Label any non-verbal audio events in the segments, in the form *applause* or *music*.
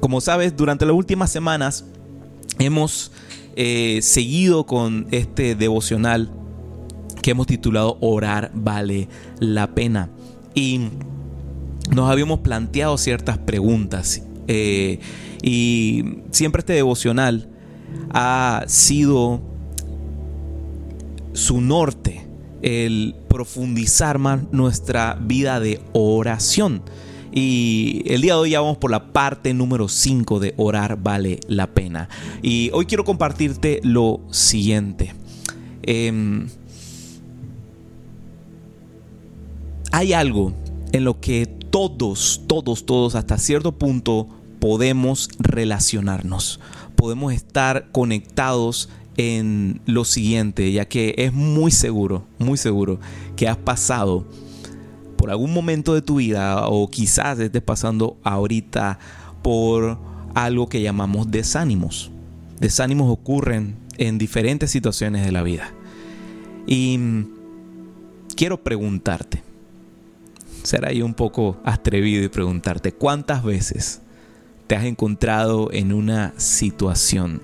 como sabes, durante las últimas semanas hemos eh, seguido con este devocional que hemos titulado Orar vale la pena. Y nos habíamos planteado ciertas preguntas. Eh, y siempre este devocional ha sido su norte, el profundizar más nuestra vida de oración. Y el día de hoy ya vamos por la parte número 5 de orar vale la pena. Y hoy quiero compartirte lo siguiente. Em, hay algo en lo que todos, todos, todos hasta cierto punto podemos relacionarnos. Podemos estar conectados en lo siguiente, ya que es muy seguro, muy seguro que has pasado por algún momento de tu vida o quizás estés pasando ahorita por algo que llamamos desánimos. Desánimos ocurren en diferentes situaciones de la vida. Y quiero preguntarte, será yo un poco atrevido y preguntarte, ¿cuántas veces te has encontrado en una situación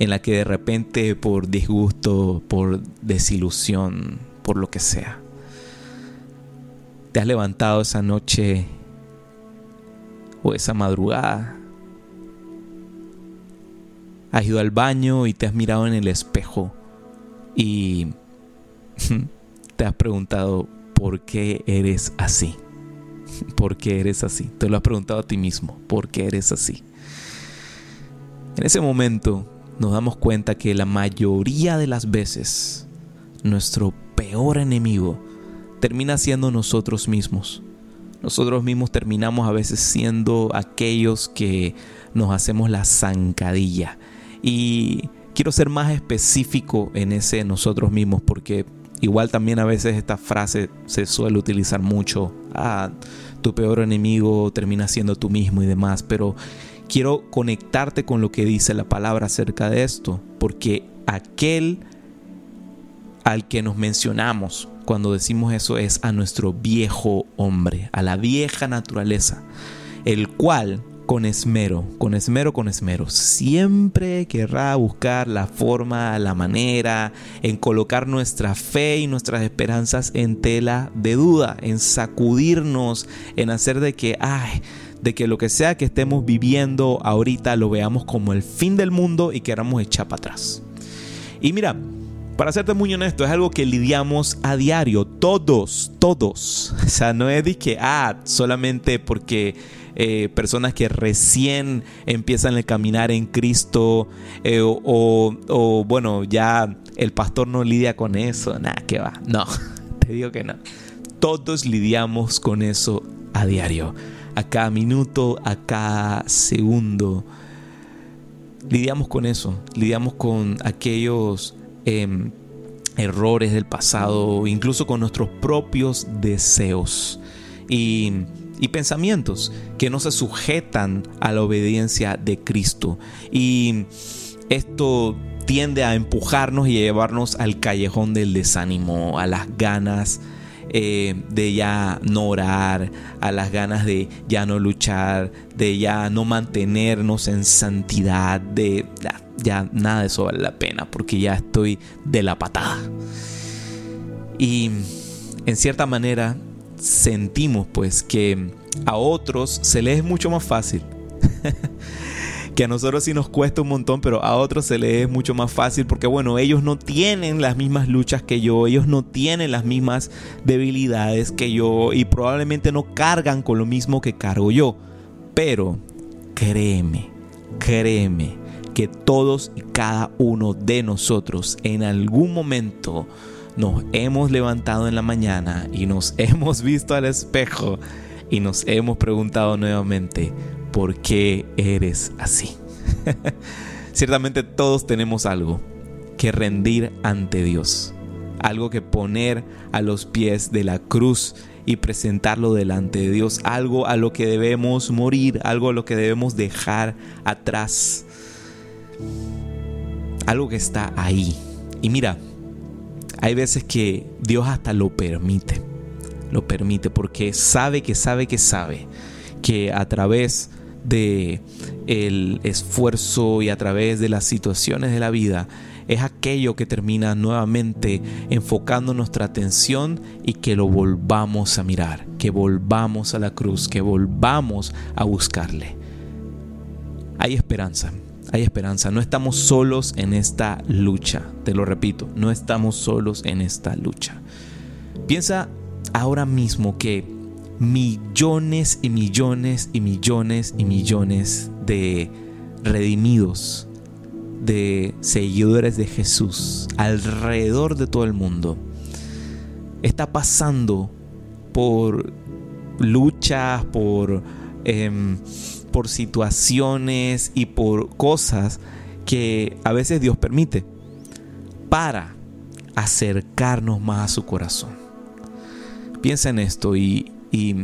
en la que de repente por disgusto, por desilusión, por lo que sea, te has levantado esa noche o esa madrugada, has ido al baño y te has mirado en el espejo y *laughs* te has preguntado por qué eres así. *laughs* ¿Por qué eres así? Te lo has preguntado a ti mismo. ¿Por qué eres así? En ese momento nos damos cuenta que la mayoría de las veces nuestro peor enemigo termina siendo nosotros mismos. Nosotros mismos terminamos a veces siendo aquellos que nos hacemos la zancadilla. Y quiero ser más específico en ese nosotros mismos porque igual también a veces esta frase se suele utilizar mucho. Ah, tu peor enemigo termina siendo tú mismo y demás. Pero quiero conectarte con lo que dice la palabra acerca de esto. Porque aquel al que nos mencionamos cuando decimos eso es a nuestro viejo hombre, a la vieja naturaleza, el cual con esmero, con esmero, con esmero, siempre querrá buscar la forma, la manera en colocar nuestra fe y nuestras esperanzas en tela de duda, en sacudirnos, en hacer de que, de que lo que sea que estemos viviendo ahorita lo veamos como el fin del mundo y queramos echar para atrás. Y mira, para serte muy honesto, es algo que lidiamos a diario, todos, todos. *laughs* O sea, no es de que, ah, solamente porque eh, personas que recién empiezan a caminar en Cristo eh, o, bueno, ya el pastor no lidia con eso, nada, que va. *laughs* No, te digo que no. Todos lidiamos con eso a diario, a cada minuto, a cada segundo. Lidiamos con eso, lidiamos con aquellos Em, errores del pasado, incluso con nuestros propios deseos y, y pensamientos que no se sujetan a la obediencia de Cristo. Y esto tiende a empujarnos y a llevarnos al callejón del desánimo, a las ganas eh, de ya no orar, a las ganas de ya no luchar, de ya no mantenernos en santidad, de ya nada de eso vale la pena porque ya estoy de la patada. Y en cierta manera sentimos pues que a otros se les es mucho más fácil. *laughs* que a nosotros sí nos cuesta un montón, pero a otros se les es mucho más fácil porque bueno, ellos no tienen las mismas luchas que yo, ellos no tienen las mismas debilidades que yo y probablemente no cargan con lo mismo que cargo yo. Pero créeme, créeme que todos y cada uno de nosotros en algún momento nos hemos levantado en la mañana y nos *laughs* hemos visto al espejo y nos hemos preguntado nuevamente, ¿por qué eres así? *laughs* Ciertamente todos tenemos algo que rendir ante Dios, algo que poner a los pies de la cruz y presentarlo delante de Dios, algo a lo que debemos morir, algo a lo que debemos dejar atrás algo que está ahí. Y mira, hay veces que Dios hasta lo permite. Lo permite porque sabe que sabe que sabe que a través de el esfuerzo y a través de las situaciones de la vida es aquello que termina nuevamente enfocando nuestra atención y que lo volvamos a mirar, que volvamos a la cruz, que volvamos a buscarle. Hay esperanza, hay esperanza. No estamos solos en esta lucha, te lo repito, no estamos solos en esta lucha. Piensa ahora mismo que millones y millones y millones y millones de redimidos, de seguidores de Jesús alrededor de todo el mundo está pasando por luchas, por, em, por situaciones y por cosas que a veces Dios permite para acercarnos más a su corazón. Piensa en esto y, y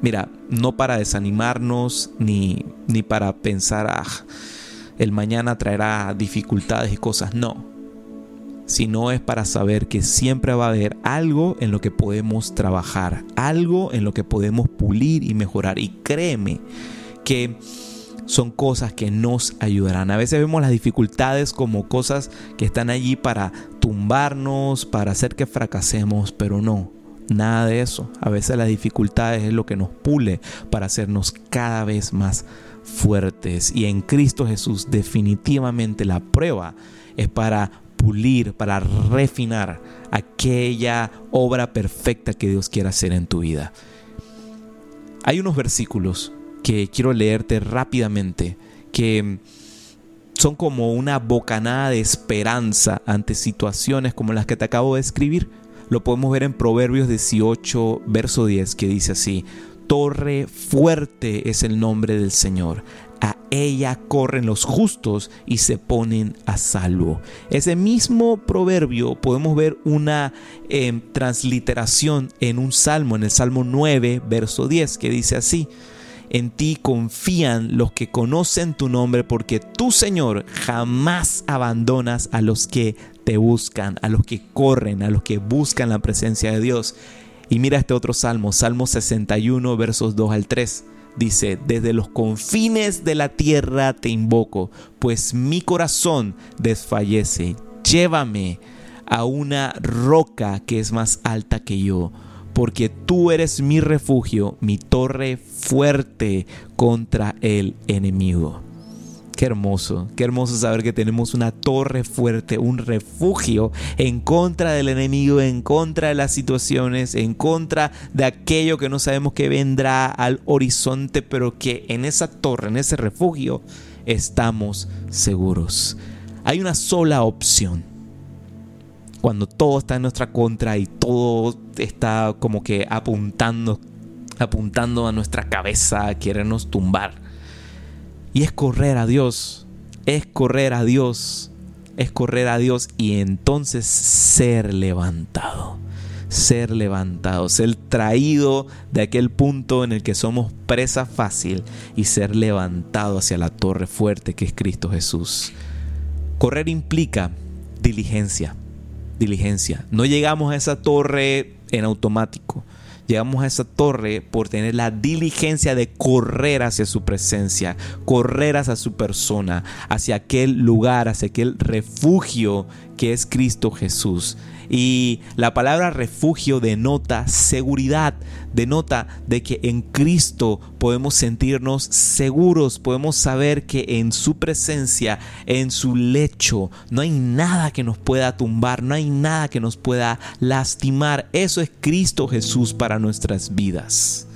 mira, no para desanimarnos ni, ni para pensar, ah, el mañana traerá dificultades y cosas, no. Sino es para saber que siempre va a haber algo en lo que podemos trabajar, algo en lo que podemos pulir y mejorar. Y créeme que son cosas que nos ayudarán. A veces vemos las dificultades como cosas que están allí para tumbarnos, para hacer que fracasemos, pero no. Nada de eso. A veces las dificultades es lo que nos pule para hacernos cada vez más fuertes. Y en Cristo Jesús definitivamente la prueba es para pulir, para refinar aquella obra perfecta que Dios quiere hacer en tu vida. Hay unos versículos que quiero leerte rápidamente que son como una bocanada de esperanza ante situaciones como las que te acabo de escribir. Lo podemos ver en Proverbios 18, verso 10, que dice así, torre fuerte es el nombre del Señor. A ella corren los justos y se ponen a salvo. Ese mismo proverbio podemos ver una em, transliteración en un salmo, en el Salmo 9, verso 10, que dice así. En ti confían los que conocen tu nombre, porque tú, Señor, jamás abandonas a los que te buscan, a los que corren, a los que buscan la presencia de Dios. Y mira este otro salmo, Salmo 61, versos 2 al 3. Dice, desde los confines de la tierra te invoco, pues mi corazón desfallece. Llévame a una roca que es más alta que yo, porque tú eres mi refugio, mi torre fuerte contra el enemigo. Qué hermoso, qué hermoso saber que tenemos una torre fuerte, un refugio en contra del enemigo, en contra de las situaciones, en contra de aquello que no sabemos que vendrá al horizonte, pero que en esa torre, en ese refugio, estamos seguros. Hay una sola opción. Cuando todo está en nuestra contra y todo está como que apuntando, apuntando a nuestra cabeza a querernos tumbar y es correr a Dios, es correr a Dios, es correr a Dios y entonces ser levantado, ser levantado, ser traído de aquel punto en el que somos presa fácil y ser levantado hacia la torre fuerte que es Cristo Jesús. Correr implica diligencia, diligencia. No llegamos a esa torre en automático. Llegamos a esa torre por tener la diligencia de correr hacia su presencia, correr hacia su persona, hacia aquel lugar, hacia aquel refugio que es Cristo Jesús. Y la palabra refugio denota seguridad, denota de que en Cristo podemos sentirnos seguros, podemos saber que en su presencia, en su lecho, no hay nada que nos pueda tumbar, no hay nada que nos pueda lastimar. Eso es Cristo Jesús para nuestras vidas.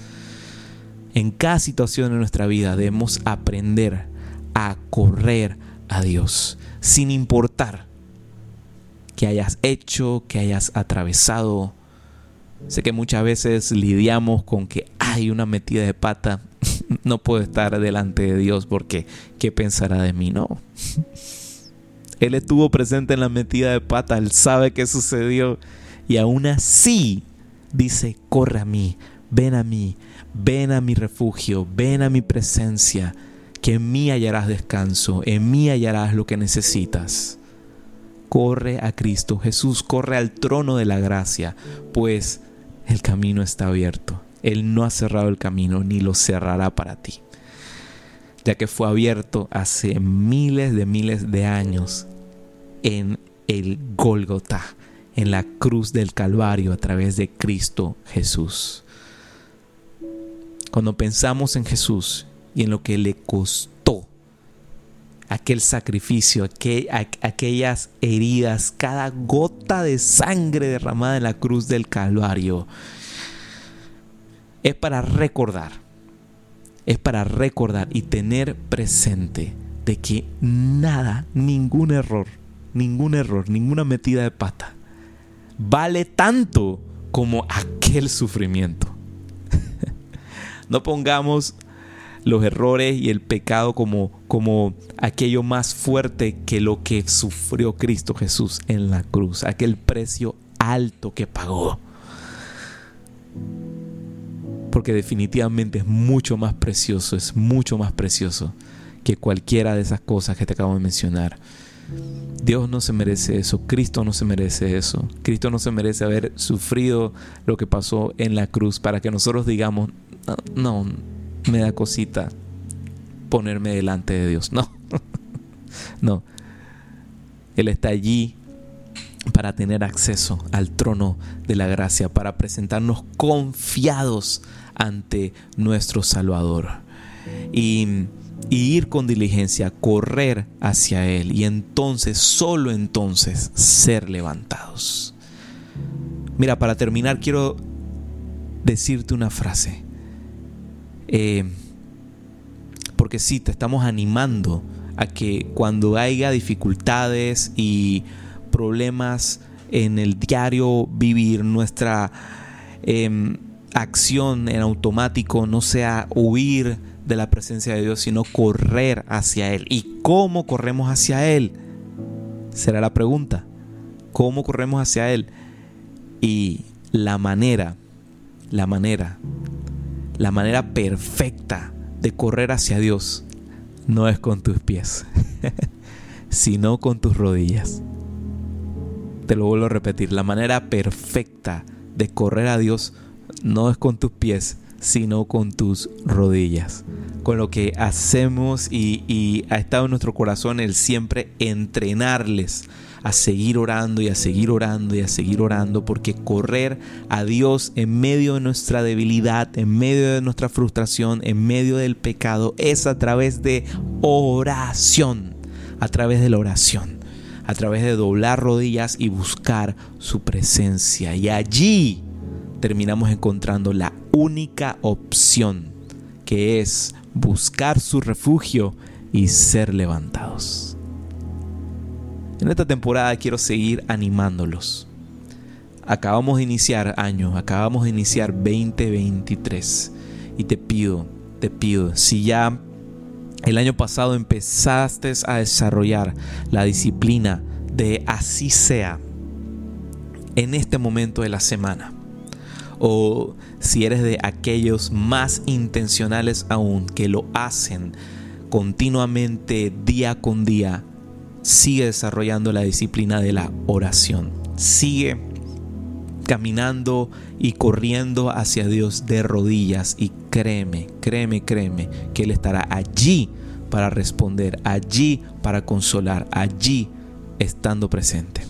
En cada situación de nuestra vida debemos aprender a correr a Dios, sin importar que hayas hecho, que hayas atravesado. Sé que muchas veces lidiamos con que hay una metida de pata, *laughs* no puedo estar delante de Dios porque ¿qué pensará de mí? No. *laughs* Él estuvo presente en la metida de pata, él sabe qué sucedió y aún así dice, corre a mí, ven a mí, ven a mi refugio, ven a mi presencia, que en mí hallarás descanso, en mí hallarás lo que necesitas corre a Cristo Jesús, corre al trono de la gracia, pues el camino está abierto. Él no ha cerrado el camino ni lo cerrará para ti. ya que fue abierto hace miles de miles de años en el Gólgota, en la cruz del Calvario a través de Cristo Jesús. Cuando pensamos en Jesús y en lo que le costó aquel sacrificio, aquellas heridas, cada gota de sangre derramada en la cruz del Calvario, es para recordar, es para recordar y tener presente de que nada, ningún error, ningún error, ninguna metida de pata vale tanto como aquel sufrimiento. *laughs* no pongamos los errores y el pecado como, como aquello más fuerte que lo que sufrió Cristo Jesús en la cruz, aquel precio alto que pagó. Porque definitivamente es mucho más precioso, es mucho más precioso que cualquiera de esas cosas que te acabo de mencionar. Dios no se merece eso, Cristo no se merece eso, Cristo no se merece haber sufrido lo que pasó en la cruz para que nosotros digamos, no, me da cosita ponerme delante de Dios. No, *laughs* no. Él está allí para tener acceso al trono de la gracia, para presentarnos confiados ante nuestro Salvador. Y, ir con diligencia, correr hacia Él y entonces, solo entonces, ser levantados. Mira, para terminar quiero decirte una frase. Eh, porque sí, te estamos animando a que cuando haya dificultades y problemas en el diario vivir, nuestra em, acción en automático no sea huir de la presencia de Dios, sino correr hacia Él. ¿Y cómo corremos hacia Él? Será la pregunta. ¿Cómo corremos hacia Él? Y la manera, la manera la manera perfecta de correr hacia Dios no es con tus pies, *laughs* sino con tus rodillas. Te lo vuelvo a repetir, la manera perfecta de correr a Dios no es con tus pies, sino con tus rodillas. Con lo que hacemos y, ha estado en nuestro corazón el siempre entrenarles a seguir orando y a seguir orando y a seguir orando, porque correr a Dios en medio de nuestra debilidad, en medio de nuestra frustración, en medio del pecado, es a través de oración, a través de la oración, a través de doblar rodillas y buscar su presencia. Y allí terminamos encontrando la única opción, que es buscar su refugio y ser levantados. En esta temporada quiero seguir animándolos. Acabamos de iniciar año, acabamos de iniciar 2023 y te pido, te pido, si ya el año pasado empezaste a desarrollar la disciplina de así sea en este momento de la semana, o si eres de aquellos más intencionales aún que lo hacen continuamente día con día, sigue desarrollando la disciplina de la oración. Sigue caminando y corriendo hacia Dios de rodillas y créeme, créeme, créeme que Él estará allí para responder, allí para consolar, allí estando presente.